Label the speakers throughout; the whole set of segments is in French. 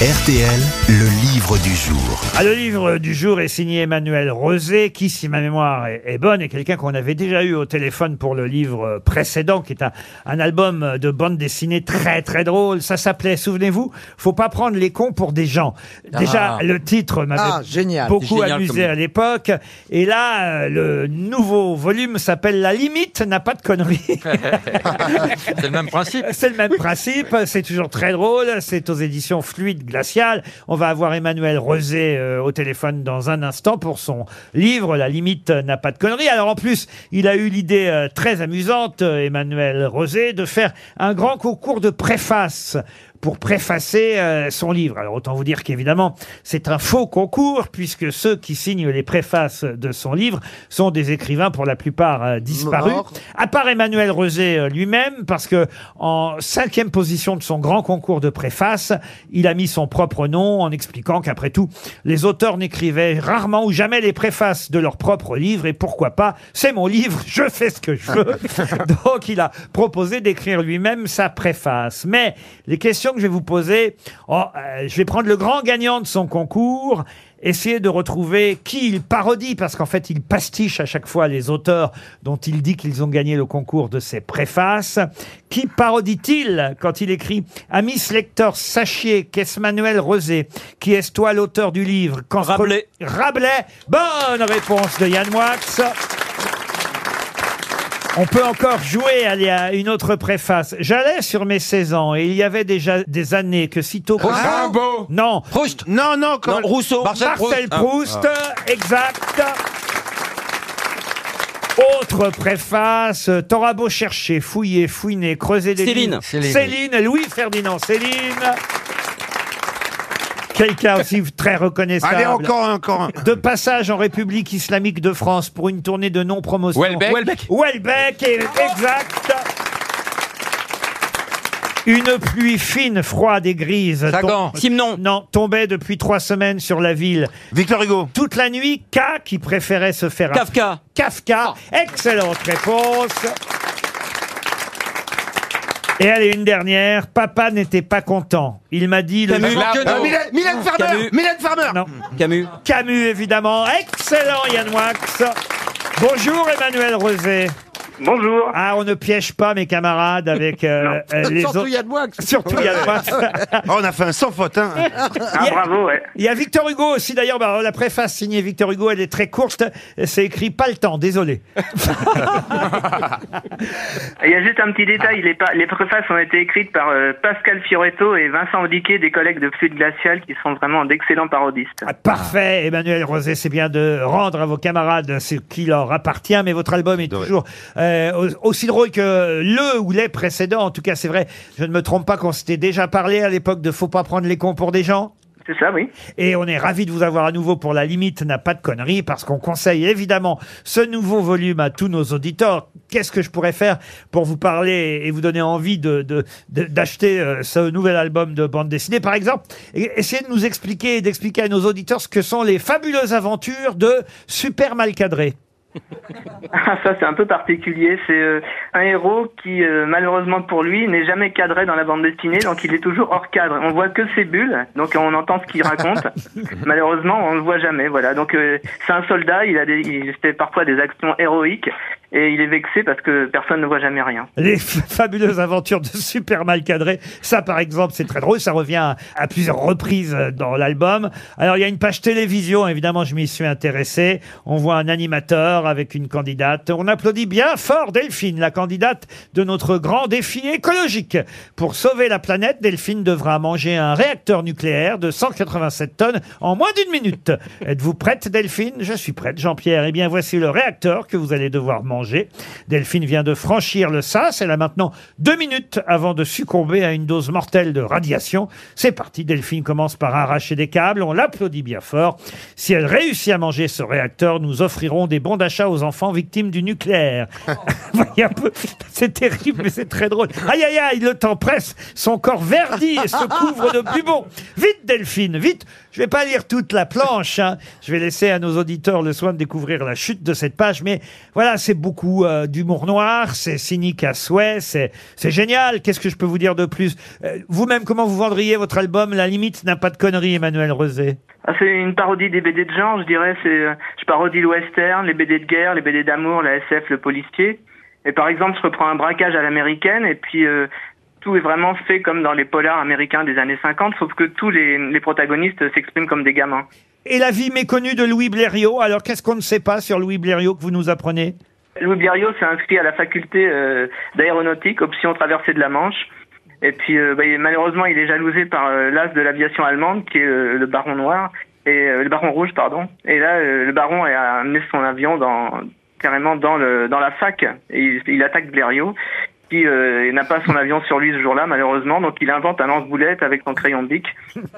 Speaker 1: RTL, le livre du jour.
Speaker 2: Ah, le livre du jour est signé Emmanuel Rosé, qui, si ma mémoire est, est bonne, est quelqu'un qu'on avait déjà eu au téléphone pour le livre précédent, qui est un, un album de bande dessinée très très drôle. Ça s'appelait, souvenez-vous, Faut pas prendre les cons pour des gens. Déjà,
Speaker 3: Ah.
Speaker 2: le titre m'avait
Speaker 3: Ah, génial.
Speaker 2: beaucoup
Speaker 3: Génial
Speaker 2: amusé
Speaker 3: comme-
Speaker 2: à l'époque. Et là, euh, le nouveau volume s'appelle La limite n'a pas de conneries.
Speaker 4: C'est le même principe.
Speaker 2: C'est le même principe, c'est toujours très drôle, c'est aux éditions Fluide Glacial. On va avoir Emmanuel Rosé euh, au téléphone dans un instant pour son livre La limite n'a pas de conneries. Alors en plus, il a eu l'idée euh, très amusante, euh, Emmanuel Rosé, de faire un grand concours de préface pour préfacer euh, son livre. Alors autant vous dire qu'évidemment, c'est un faux concours puisque ceux qui signent les préfaces de son livre sont des écrivains pour la plupart euh, disparus. À part Emmanuel Rosé euh, lui-même, parce que en cinquième position de son grand concours de préface, il a mis son propre nom en expliquant qu'après tout, les auteurs n'écrivaient rarement ou jamais les préfaces de leur propre livre et pourquoi pas, c'est mon livre, je fais ce que je veux. Donc il a proposé d'écrire lui-même sa préface. Mais les questions que je vais vous poser, oh, euh, je vais prendre le grand gagnant de son concours essayer de retrouver qui il parodie, parce qu'en fait, il pastiche à chaque fois les auteurs dont il dit qu'ils ont gagné le concours de ses préfaces. Qui parodie-t-il quand il écrit « Amis lecteurs, sachiez qu'Esmanuel Rosé, qui est toi l'auteur du livre quand
Speaker 4: Rabelais.
Speaker 2: Rabelais Bonne réponse de Yann Wax on peut encore jouer à il y a une autre préface. J'allais sur mes 16 ans et il y avait déjà des années que sitôt...
Speaker 3: Rimbaud.
Speaker 2: Non,
Speaker 4: Proust.
Speaker 3: Non, non, comme...
Speaker 4: Non, Rousseau.
Speaker 2: Marcel Proust, exact. Autre préface, t'auras beau chercher, fouiller, fouiner, creuser des
Speaker 4: Céline.
Speaker 2: lignes.
Speaker 3: Céline.
Speaker 2: Céline, Louis-Ferdinand Céline. Quelqu'un aussi très reconnaissable.
Speaker 3: Allez, encore un, encore un.
Speaker 2: De passage en République islamique de France pour une tournée de non-promotion.
Speaker 4: Welbeck. Welbeck.
Speaker 2: Welbeck, est exact. Une pluie fine, froide et grise.
Speaker 4: Sagan.
Speaker 2: tom-
Speaker 4: Simon.
Speaker 2: Non, tombait depuis trois semaines sur la ville.
Speaker 3: Victor Hugo.
Speaker 2: Toute la nuit, K qui préférait se faire
Speaker 4: Kafka.
Speaker 2: Kafka. Excellente réponse. Et allez, une dernière. Papa n'était pas content. Il m'a dit... le
Speaker 4: Camus. Queneau.
Speaker 3: Euh, Mylène, Mylène Farmer.
Speaker 4: Camus.
Speaker 3: Mylène Farmer.
Speaker 2: Non.
Speaker 4: Camus.
Speaker 2: Camus, évidemment. Excellent, Yann Wax. Bonjour, Emmanuel Rosé.
Speaker 5: Bonjour.
Speaker 2: Ah, on ne piège pas mes camarades avec euh, euh, les
Speaker 3: Surtout
Speaker 2: autres.
Speaker 3: Yann Wax.
Speaker 2: Surtout Yann Wax.
Speaker 3: Oh, on a fait un sans faute, hein.
Speaker 5: Ah, bravo, ouais.
Speaker 2: Il y a Victor Hugo aussi, d'ailleurs. bah, la préface signée Victor Hugo, elle est très courte. C'est écrit pas le temps, désolé.
Speaker 5: Il y a juste un petit détail, les, pa- les préfaces ont été écrites par euh, Pascal Fioretto et Vincent Audiquet, des collègues de Fluide Glacial, qui sont vraiment d'excellents parodistes.
Speaker 2: Ah, Parfait, Emmanuel Rosé, c'est bien de rendre à vos camarades ce qui leur appartient, mais votre album est toujours euh, au- aussi drôle que le ou les précédents. En tout cas, c'est vrai, je ne me trompe pas qu'on s'était déjà parlé à l'époque de Faut pas prendre les cons pour des gens.
Speaker 5: C'est ça, oui.
Speaker 2: Et on est ravis de vous avoir à nouveau pour La Limite n'a pas de conneries, parce qu'on conseille évidemment ce nouveau volume à tous nos auditeurs. Qu'est-ce que je pourrais faire pour vous parler et vous donner envie de, de- de- d'acheter euh, ce nouvel album de bande dessinée? Par exemple, e- essayez de nous expliquer et d'expliquer à nos auditeurs ce que sont les fabuleuses aventures de Super Malcadré.
Speaker 5: Ah, ça, c'est un peu particulier. C'est euh, un héros qui, euh, malheureusement pour lui, n'est jamais cadré dans la bande dessinée, donc il est toujours hors cadre. On voit que ses bulles, donc on entend ce qu'il raconte. malheureusement, on ne le voit jamais. Voilà. Donc euh, c'est un soldat. Il a des, il fait parfois des actions héroïques et il est vexé parce que personne ne voit jamais rien.
Speaker 2: Les fabuleuses aventures de Super Malcadré. Ça, par exemple, c'est très drôle. Ça revient à, à plusieurs reprises euh, dans l'album. Alors, il y a une page télévision. Évidemment, je m'y suis intéressé. On voit un animateur avec une candidate. On applaudit bien fort Delphine, la candidate de notre grand défi écologique. Pour sauver la planète, Delphine devra manger un réacteur nucléaire de 187 tonnes en moins d'une minute. Êtes-vous prête, Delphine? Je suis prête, Jean-Pierre. Eh bien, voici le réacteur que vous allez devoir manger. Delphine vient de franchir le sas. Elle a maintenant deux minutes avant de succomber à une dose mortelle de radiation. C'est parti. Delphine commence par arracher des câbles. On l'applaudit bien fort. Si elle réussit à manger ce réacteur, nous offrirons des bons d'achat aux enfants victimes du nucléaire. Voyez un peu. C'est terrible, mais c'est très drôle. Aïe, aïe, aïe, le temps presse. Son corps verdit et se couvre de bubons. Vite, Delphine, vite. Je vais pas lire toute la planche. hein. Je vais laisser à nos auditeurs le soin de découvrir la chute de cette page. Mais voilà, c'est beaucoup euh, d'humour noir, c'est cynique à souhait, c'est c'est génial. Qu'est-ce que je peux vous dire de plus? Euh, Vous-même, comment vous vendriez votre album? La limite n'a pas de conneries, Emmanuel Rosé.
Speaker 5: Ah, c'est une parodie des BD de genre, je dirais. C'est, euh, je parodie le western, les BD de guerre, les BD d'amour, la SF, le policier. Et par exemple, je reprends un braquage à l'américaine et puis euh, tout est vraiment fait comme dans les polars américains des années 50, sauf que tous les, les protagonistes s'expriment comme des gamins.
Speaker 2: Et la vie méconnue de Louis Blériot. Alors, qu'est-ce qu'on ne sait pas sur Louis Blériot que vous nous apprenez?
Speaker 5: Louis Blériot s'est inscrit à la faculté euh, d'aéronautique, option traversée de la Manche. Et puis euh, bah, malheureusement, il est jalousé par euh, l'as de l'aviation allemande, qui est euh, le Baron Noir et euh, le Baron Rouge, pardon. Et là, euh, le Baron a amené son avion dans carrément dans le dans la fac et il, il attaque Blériot. Qui euh, n'a pas son avion sur lui ce jour-là, malheureusement, donc il invente un lance-boulette avec son crayon de bic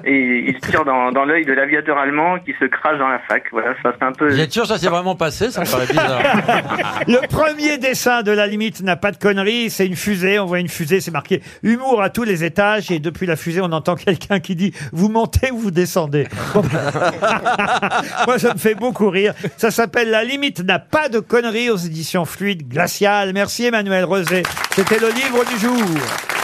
Speaker 5: et il tire dans, dans l'œil de l'aviateur allemand qui se crache dans la fac. Voilà, ça c'est un peu.
Speaker 4: Vous êtes sûr que ça s'est vraiment passé Ça me paraît bizarre.
Speaker 2: Le premier dessin de la limite n'a pas de conneries, c'est une fusée. On voit une fusée, c'est marqué humour à tous les étages. Et depuis la fusée, on entend quelqu'un qui dit vous montez ou vous descendez? Moi, ça me fait beaucoup rire. Ça s'appelle La limite n'a pas de conneries aux éditions Fluide Glacial. Merci Emmanuel Rosé. C'était le livre du jour.